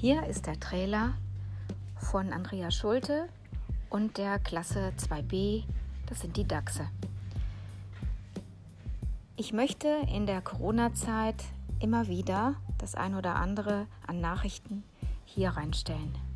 Hier ist der Trailer von Andrea Schulte und der Klasse 2b, das sind die Dachse. Ich möchte in der Corona-Zeit immer wieder das ein oder andere an Nachrichten hier reinstellen.